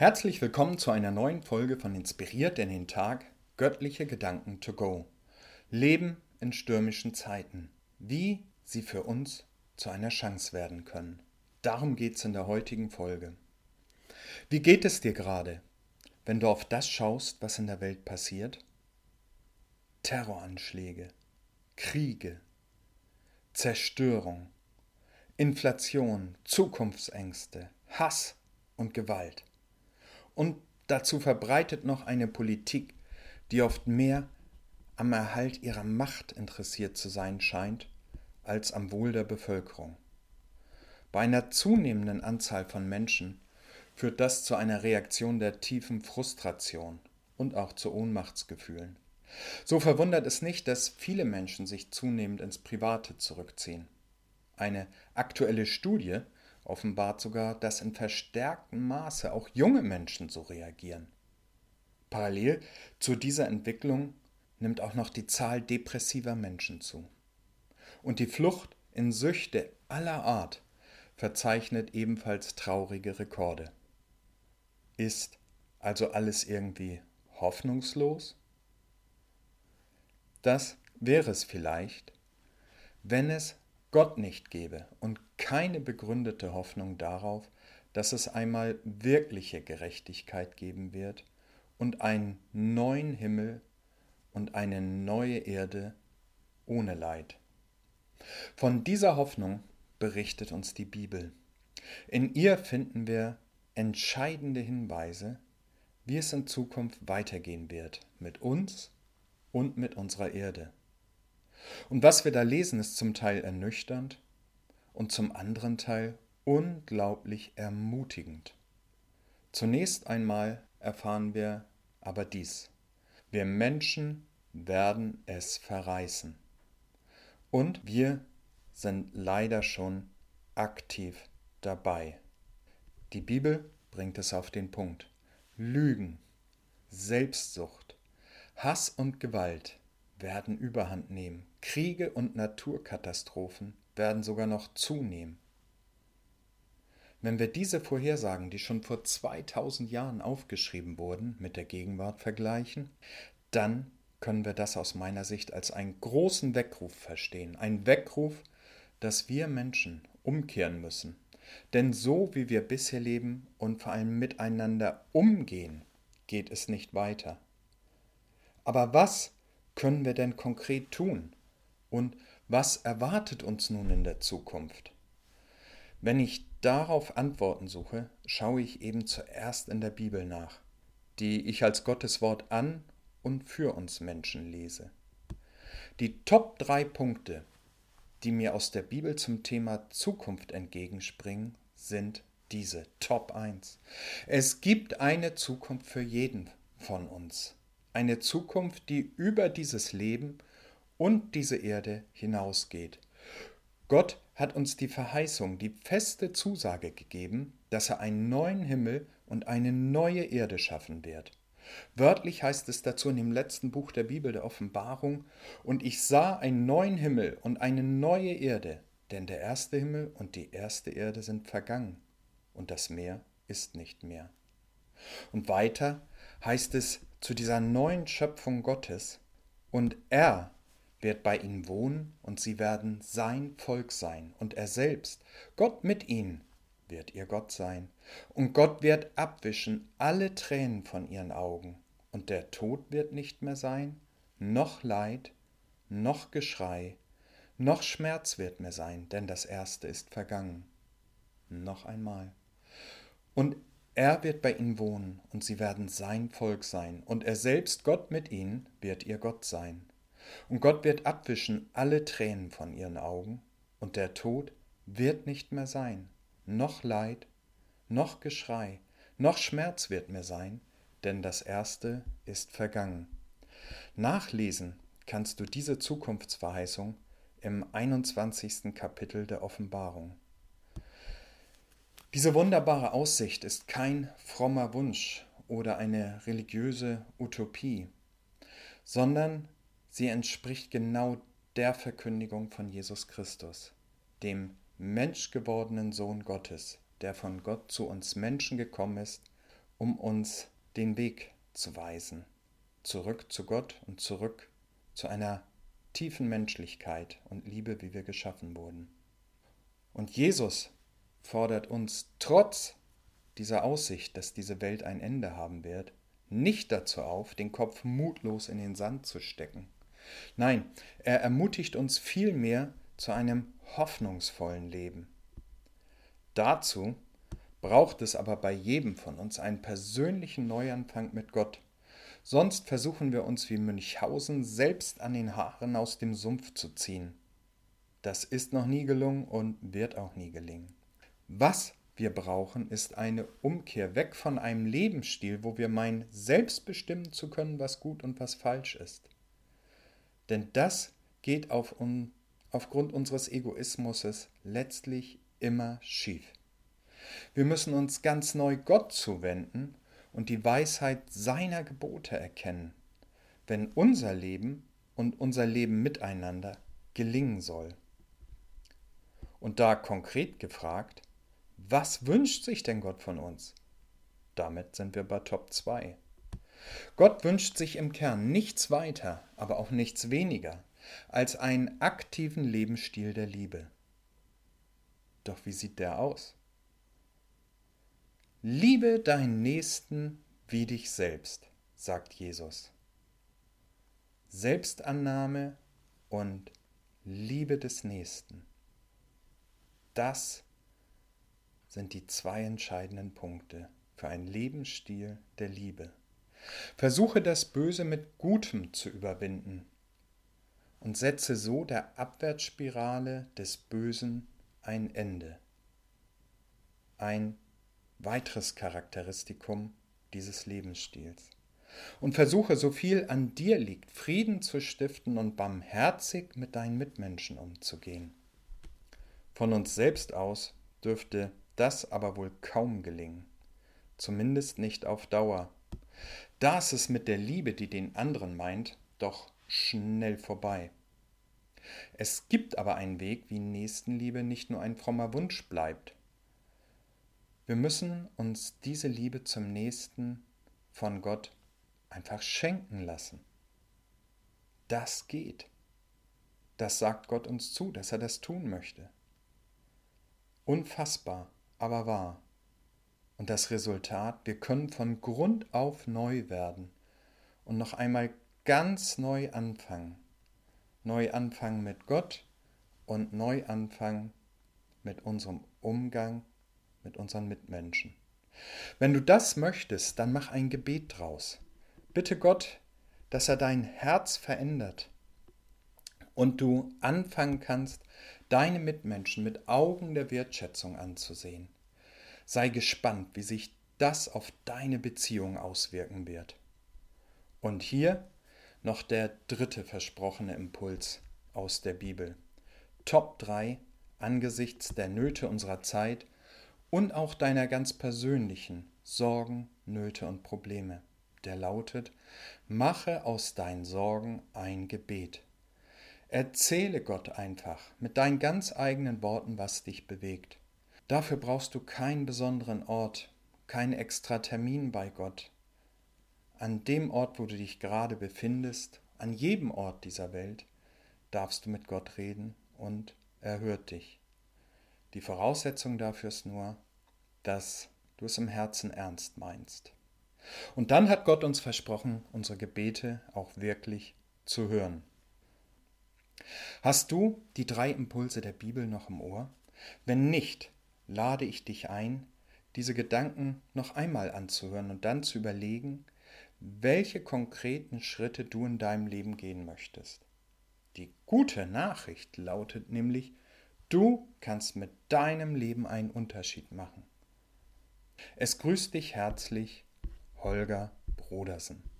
Herzlich willkommen zu einer neuen Folge von Inspiriert in den Tag, göttliche Gedanken to go. Leben in stürmischen Zeiten. Wie sie für uns zu einer Chance werden können. Darum geht es in der heutigen Folge. Wie geht es dir gerade, wenn du auf das schaust, was in der Welt passiert? Terroranschläge, Kriege, Zerstörung, Inflation, Zukunftsängste, Hass und Gewalt. Und dazu verbreitet noch eine Politik, die oft mehr am Erhalt ihrer Macht interessiert zu sein scheint, als am Wohl der Bevölkerung. Bei einer zunehmenden Anzahl von Menschen führt das zu einer Reaktion der tiefen Frustration und auch zu Ohnmachtsgefühlen. So verwundert es nicht, dass viele Menschen sich zunehmend ins Private zurückziehen. Eine aktuelle Studie offenbart sogar, dass in verstärktem Maße auch junge Menschen so reagieren. Parallel zu dieser Entwicklung nimmt auch noch die Zahl depressiver Menschen zu. Und die Flucht in Süchte aller Art verzeichnet ebenfalls traurige Rekorde. Ist also alles irgendwie hoffnungslos? Das wäre es vielleicht, wenn es Gott nicht gäbe und keine begründete Hoffnung darauf, dass es einmal wirkliche Gerechtigkeit geben wird und einen neuen Himmel und eine neue Erde ohne Leid. Von dieser Hoffnung berichtet uns die Bibel. In ihr finden wir entscheidende Hinweise, wie es in Zukunft weitergehen wird mit uns und mit unserer Erde. Und was wir da lesen, ist zum Teil ernüchternd und zum anderen Teil unglaublich ermutigend. Zunächst einmal erfahren wir aber dies. Wir Menschen werden es verreißen. Und wir sind leider schon aktiv dabei. Die Bibel bringt es auf den Punkt. Lügen, Selbstsucht, Hass und Gewalt werden überhand nehmen. Kriege und Naturkatastrophen werden sogar noch zunehmen. Wenn wir diese Vorhersagen, die schon vor 2000 Jahren aufgeschrieben wurden, mit der Gegenwart vergleichen, dann können wir das aus meiner Sicht als einen großen Weckruf verstehen. Ein Weckruf, dass wir Menschen umkehren müssen. Denn so wie wir bisher leben und vor allem miteinander umgehen, geht es nicht weiter. Aber was können wir denn konkret tun? Und was erwartet uns nun in der Zukunft? Wenn ich darauf Antworten suche, schaue ich eben zuerst in der Bibel nach, die ich als Gottes Wort an und für uns Menschen lese. Die Top drei Punkte, die mir aus der Bibel zum Thema Zukunft entgegenspringen, sind diese Top 1. Es gibt eine Zukunft für jeden von uns eine Zukunft, die über dieses Leben und diese Erde hinausgeht. Gott hat uns die Verheißung, die feste Zusage gegeben, dass er einen neuen Himmel und eine neue Erde schaffen wird. Wörtlich heißt es dazu in dem letzten Buch der Bibel der Offenbarung, und ich sah einen neuen Himmel und eine neue Erde, denn der erste Himmel und die erste Erde sind vergangen, und das Meer ist nicht mehr. Und weiter heißt es zu dieser neuen Schöpfung Gottes, und er wird bei ihnen wohnen, und sie werden sein Volk sein, und er selbst, Gott mit ihnen, wird ihr Gott sein, und Gott wird abwischen alle Tränen von ihren Augen, und der Tod wird nicht mehr sein, noch Leid, noch Geschrei, noch Schmerz wird mehr sein, denn das Erste ist vergangen. Noch einmal. Und er wird bei ihnen wohnen, und sie werden sein Volk sein, und er selbst, Gott mit ihnen, wird ihr Gott sein. Und Gott wird abwischen alle Tränen von ihren Augen, und der Tod wird nicht mehr sein, noch Leid, noch Geschrei, noch Schmerz wird mehr sein, denn das Erste ist vergangen. Nachlesen kannst du diese Zukunftsverheißung im 21. Kapitel der Offenbarung. Diese wunderbare Aussicht ist kein frommer Wunsch oder eine religiöse Utopie, sondern sie entspricht genau der Verkündigung von Jesus Christus, dem menschgewordenen Sohn Gottes, der von Gott zu uns Menschen gekommen ist, um uns den Weg zu weisen, zurück zu Gott und zurück zu einer tiefen Menschlichkeit und Liebe, wie wir geschaffen wurden. Und Jesus fordert uns trotz dieser Aussicht, dass diese Welt ein Ende haben wird, nicht dazu auf, den Kopf mutlos in den Sand zu stecken. Nein, er ermutigt uns vielmehr zu einem hoffnungsvollen Leben. Dazu braucht es aber bei jedem von uns einen persönlichen Neuanfang mit Gott. Sonst versuchen wir uns wie Münchhausen selbst an den Haaren aus dem Sumpf zu ziehen. Das ist noch nie gelungen und wird auch nie gelingen. Was wir brauchen, ist eine Umkehr weg von einem Lebensstil, wo wir meinen, selbst bestimmen zu können, was gut und was falsch ist. Denn das geht auf un aufgrund unseres Egoismus letztlich immer schief. Wir müssen uns ganz neu Gott zuwenden und die Weisheit seiner Gebote erkennen, wenn unser Leben und unser Leben miteinander gelingen soll. Und da konkret gefragt, was wünscht sich denn Gott von uns? Damit sind wir bei Top 2. Gott wünscht sich im Kern nichts weiter, aber auch nichts weniger als einen aktiven Lebensstil der Liebe. Doch wie sieht der aus? Liebe deinen Nächsten wie dich selbst, sagt Jesus. Selbstannahme und Liebe des Nächsten. Das sind die zwei entscheidenden Punkte für einen Lebensstil der Liebe. Versuche das Böse mit Gutem zu überwinden und setze so der Abwärtsspirale des Bösen ein Ende. Ein weiteres Charakteristikum dieses Lebensstils. Und versuche so viel an dir liegt, Frieden zu stiften und barmherzig mit deinen Mitmenschen umzugehen. Von uns selbst aus dürfte das aber wohl kaum gelingen, zumindest nicht auf Dauer. Da ist es mit der Liebe, die den anderen meint, doch schnell vorbei. Es gibt aber einen Weg, wie Nächstenliebe nicht nur ein frommer Wunsch bleibt. Wir müssen uns diese Liebe zum Nächsten von Gott einfach schenken lassen. Das geht. Das sagt Gott uns zu, dass er das tun möchte. Unfassbar, aber wahr. Und das Resultat, wir können von Grund auf neu werden und noch einmal ganz neu anfangen. Neu anfangen mit Gott und neu anfangen mit unserem Umgang mit unseren Mitmenschen. Wenn du das möchtest, dann mach ein Gebet draus. Bitte Gott, dass er dein Herz verändert und du anfangen kannst, deine Mitmenschen mit Augen der Wertschätzung anzusehen. Sei gespannt, wie sich das auf deine Beziehung auswirken wird. Und hier noch der dritte versprochene Impuls aus der Bibel. Top 3 angesichts der Nöte unserer Zeit und auch deiner ganz persönlichen Sorgen, Nöte und Probleme. Der lautet, mache aus deinen Sorgen ein Gebet. Erzähle Gott einfach mit deinen ganz eigenen Worten, was dich bewegt. Dafür brauchst du keinen besonderen Ort, keinen extra Termin bei Gott. An dem Ort, wo du dich gerade befindest, an jedem Ort dieser Welt, darfst du mit Gott reden und er hört dich. Die Voraussetzung dafür ist nur, dass du es im Herzen ernst meinst. Und dann hat Gott uns versprochen, unsere Gebete auch wirklich zu hören. Hast du die drei Impulse der Bibel noch im Ohr? Wenn nicht, lade ich dich ein, diese Gedanken noch einmal anzuhören und dann zu überlegen, welche konkreten Schritte du in deinem Leben gehen möchtest. Die gute Nachricht lautet nämlich, du kannst mit deinem Leben einen Unterschied machen. Es grüßt dich herzlich Holger Brodersen.